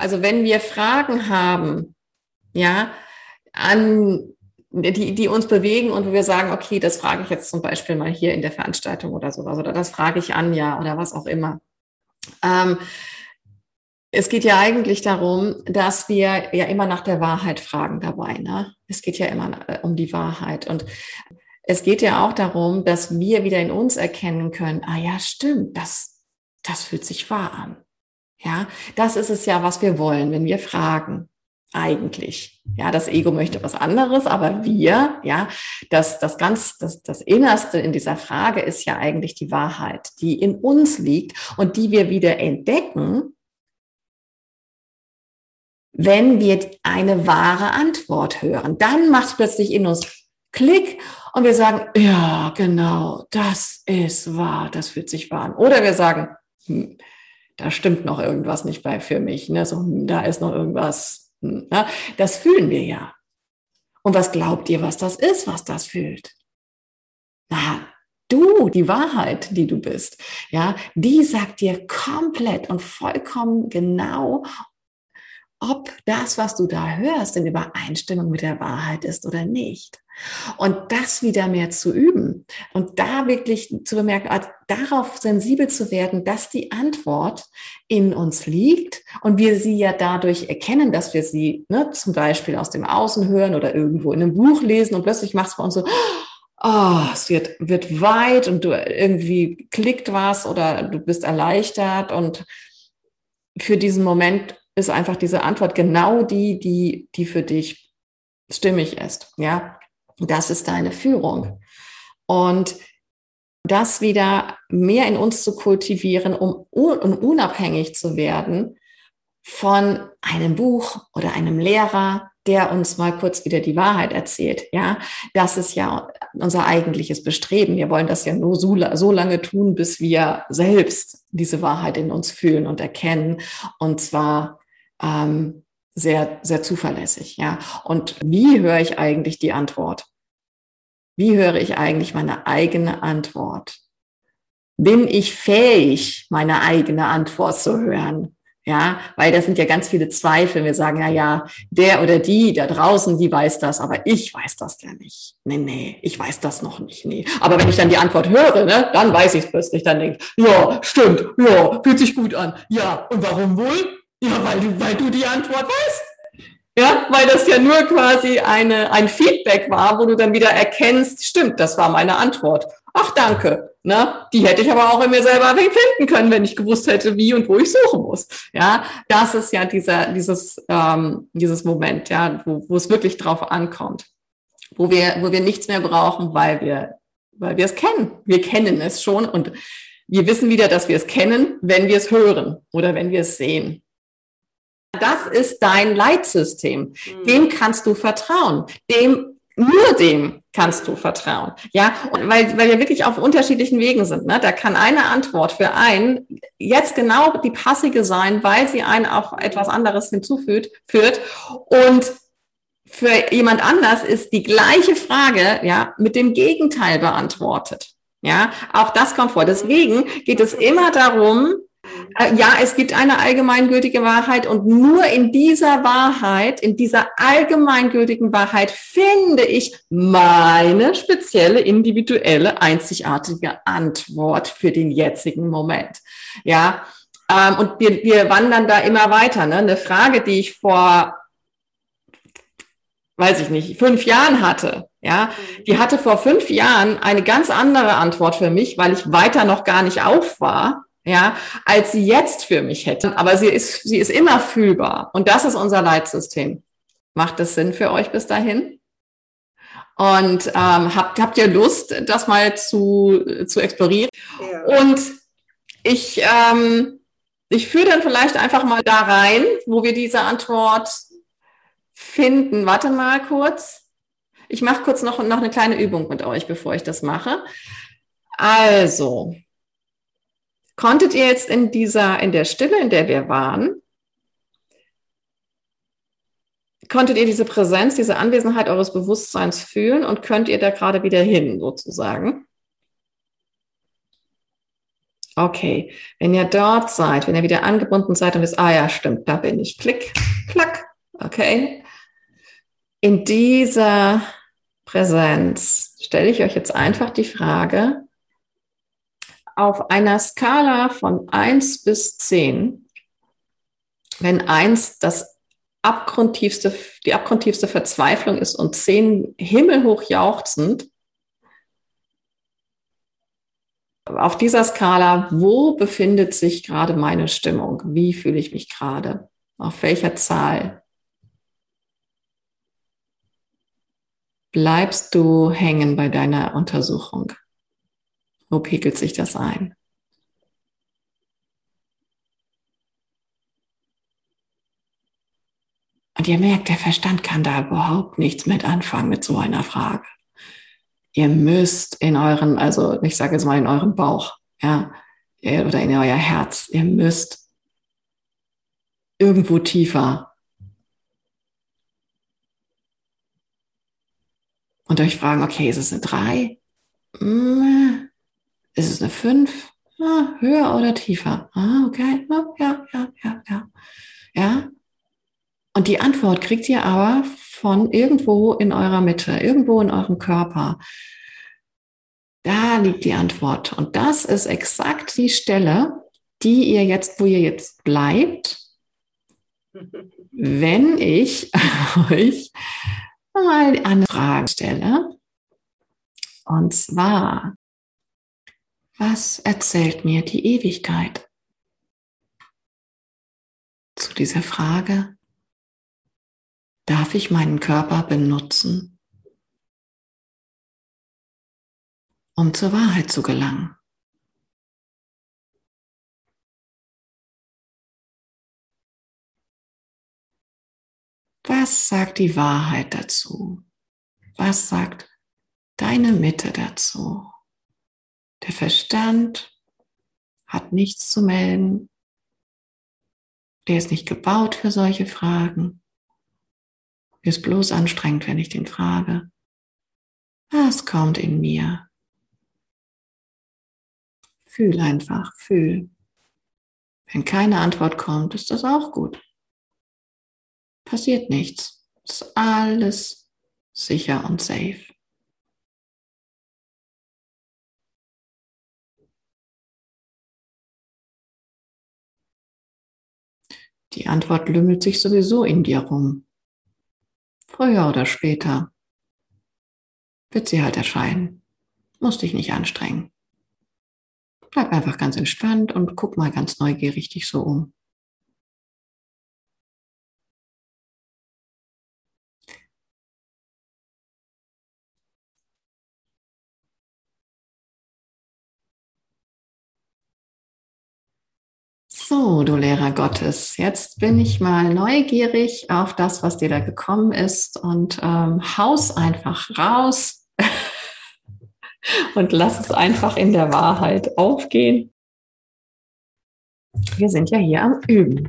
Also wenn wir Fragen haben, ja, an die, die uns bewegen und wo wir sagen, okay, das frage ich jetzt zum Beispiel mal hier in der Veranstaltung oder sowas oder das frage ich Anja oder was auch immer. Ähm, es geht ja eigentlich darum, dass wir ja immer nach der Wahrheit fragen dabei. Ne? Es geht ja immer äh, um die Wahrheit. Und es geht ja auch darum, dass wir wieder in uns erkennen können, ah ja, stimmt, das, das fühlt sich wahr an. Ja, das ist es ja, was wir wollen, wenn wir fragen eigentlich. Ja, das Ego möchte was anderes, aber wir, ja, das, das ganz, das, das Innerste in dieser Frage ist ja eigentlich die Wahrheit, die in uns liegt und die wir wieder entdecken, wenn wir eine wahre Antwort hören. Dann macht es plötzlich in uns Klick und wir sagen, ja, genau, das ist wahr, das fühlt sich wahr an. Oder wir sagen, hm, da stimmt noch irgendwas nicht bei für mich, ne? so, hm, da ist noch irgendwas Ne? Das fühlen wir ja. Und was glaubt ihr, was das ist, was das fühlt? Na, du, die Wahrheit, die du bist, ja, die sagt dir komplett und vollkommen genau, ob das, was du da hörst, in Übereinstimmung mit der Wahrheit ist oder nicht. Und das wieder mehr zu üben und da wirklich zu bemerken, also darauf sensibel zu werden, dass die Antwort in uns liegt und wir sie ja dadurch erkennen, dass wir sie ne, zum Beispiel aus dem Außen hören oder irgendwo in einem Buch lesen und plötzlich macht es bei uns so, oh, es wird, wird weit und du irgendwie klickt was oder du bist erleichtert und für diesen Moment ist einfach diese Antwort genau die, die, die für dich stimmig ist. Ja, das ist deine Führung. Und das wieder mehr in uns zu kultivieren, um, unabhängig zu werden von einem Buch oder einem Lehrer, der uns mal kurz wieder die Wahrheit erzählt. Ja, das ist ja unser eigentliches Bestreben. Wir wollen das ja nur so, so lange tun, bis wir selbst diese Wahrheit in uns fühlen und erkennen. Und zwar ähm, sehr, sehr zuverlässig. Ja, und wie höre ich eigentlich die Antwort? Wie höre ich eigentlich meine eigene Antwort? Bin ich fähig, meine eigene Antwort zu hören? Ja, weil das sind ja ganz viele Zweifel. Wir sagen, ja, ja, der oder die da draußen, die weiß das, aber ich weiß das ja nicht. Nee, nee, ich weiß das noch nicht. Nee. Aber wenn ich dann die Antwort höre, ne, dann weiß ich es plötzlich. Dann denke ich, ja, stimmt, ja, fühlt sich gut an. Ja, und warum wohl? Ja, weil du, weil du die Antwort weißt. Ja, weil das ja nur quasi eine, ein Feedback war, wo du dann wieder erkennst, stimmt, das war meine Antwort. Ach, danke. Ne? Die hätte ich aber auch in mir selber finden können, wenn ich gewusst hätte, wie und wo ich suchen muss. Ja, das ist ja dieser, dieses, ähm, dieses Moment, ja, wo, wo es wirklich drauf ankommt. Wo wir, wo wir nichts mehr brauchen, weil wir, weil wir es kennen. Wir kennen es schon und wir wissen wieder, dass wir es kennen, wenn wir es hören oder wenn wir es sehen. Das ist dein Leitsystem. Mhm. Dem kannst du vertrauen. Dem, nur dem kannst du vertrauen. Ja, und weil, weil wir wirklich auf unterschiedlichen Wegen sind. Ne? Da kann eine Antwort für einen jetzt genau die passige sein, weil sie einen auch etwas anderes hinzufügt, führt. Und für jemand anders ist die gleiche Frage, ja, mit dem Gegenteil beantwortet. Ja, auch das kommt vor. Deswegen geht es immer darum, ja, es gibt eine allgemeingültige Wahrheit und nur in dieser Wahrheit, in dieser allgemeingültigen Wahrheit finde ich meine spezielle, individuelle, einzigartige Antwort für den jetzigen Moment. Ja, ähm, und wir, wir wandern da immer weiter. Ne? Eine Frage, die ich vor, weiß ich nicht, fünf Jahren hatte, ja, die hatte vor fünf Jahren eine ganz andere Antwort für mich, weil ich weiter noch gar nicht auf war ja, als sie jetzt für mich hätten. Aber sie ist, sie ist immer fühlbar. Und das ist unser Leitsystem. Macht das Sinn für euch bis dahin? Und ähm, habt, habt ihr Lust, das mal zu, zu explorieren? Ja. Und ich, ähm, ich führe dann vielleicht einfach mal da rein, wo wir diese Antwort finden. Warte mal kurz. Ich mache kurz noch, noch eine kleine Übung mit euch, bevor ich das mache. Also, Konntet ihr jetzt in dieser, in der Stille, in der wir waren, konntet ihr diese Präsenz, diese Anwesenheit eures Bewusstseins fühlen und könnt ihr da gerade wieder hin, sozusagen? Okay, wenn ihr dort seid, wenn ihr wieder angebunden seid und wisst, ah ja, stimmt, da bin ich. Klick, klack, okay. In dieser Präsenz stelle ich euch jetzt einfach die Frage, auf einer Skala von 1 bis 10, wenn 1 das abgrundtiefste, die abgrundtiefste Verzweiflung ist und 10 himmelhoch jauchzend, auf dieser Skala, wo befindet sich gerade meine Stimmung? Wie fühle ich mich gerade? Auf welcher Zahl? Bleibst du hängen bei deiner Untersuchung? Wo pegelt sich das ein? Und ihr merkt, der Verstand kann da überhaupt nichts mit anfangen mit so einer Frage. Ihr müsst in euren, also ich sage jetzt mal in euren Bauch, ja, äh, oder in euer Herz, ihr müsst irgendwo tiefer und euch fragen, okay, ist es eine 3? Ist es eine fünf? Ah, höher oder tiefer? Ah, okay, ja, ja, ja, ja. Ja. Und die Antwort kriegt ihr aber von irgendwo in eurer Mitte, irgendwo in eurem Körper. Da liegt die Antwort. Und das ist exakt die Stelle, die ihr jetzt, wo ihr jetzt bleibt, wenn ich euch mal eine Frage stelle. Und zwar, was erzählt mir die Ewigkeit? Zu dieser Frage, darf ich meinen Körper benutzen, um zur Wahrheit zu gelangen? Was sagt die Wahrheit dazu? Was sagt deine Mitte dazu? Der Verstand hat nichts zu melden. Der ist nicht gebaut für solche Fragen. Ist bloß anstrengend, wenn ich den frage. Was kommt in mir? Fühl einfach, fühl. Wenn keine Antwort kommt, ist das auch gut. Passiert nichts. Ist alles sicher und safe. Die Antwort lümmelt sich sowieso in dir rum. Früher oder später wird sie halt erscheinen. Musst dich nicht anstrengen. Bleib einfach ganz entspannt und guck mal ganz neugierig dich so um. So, du Lehrer Gottes, jetzt bin ich mal neugierig auf das, was dir da gekommen ist und ähm, haus einfach raus und lass es einfach in der Wahrheit aufgehen. Wir sind ja hier am Üben.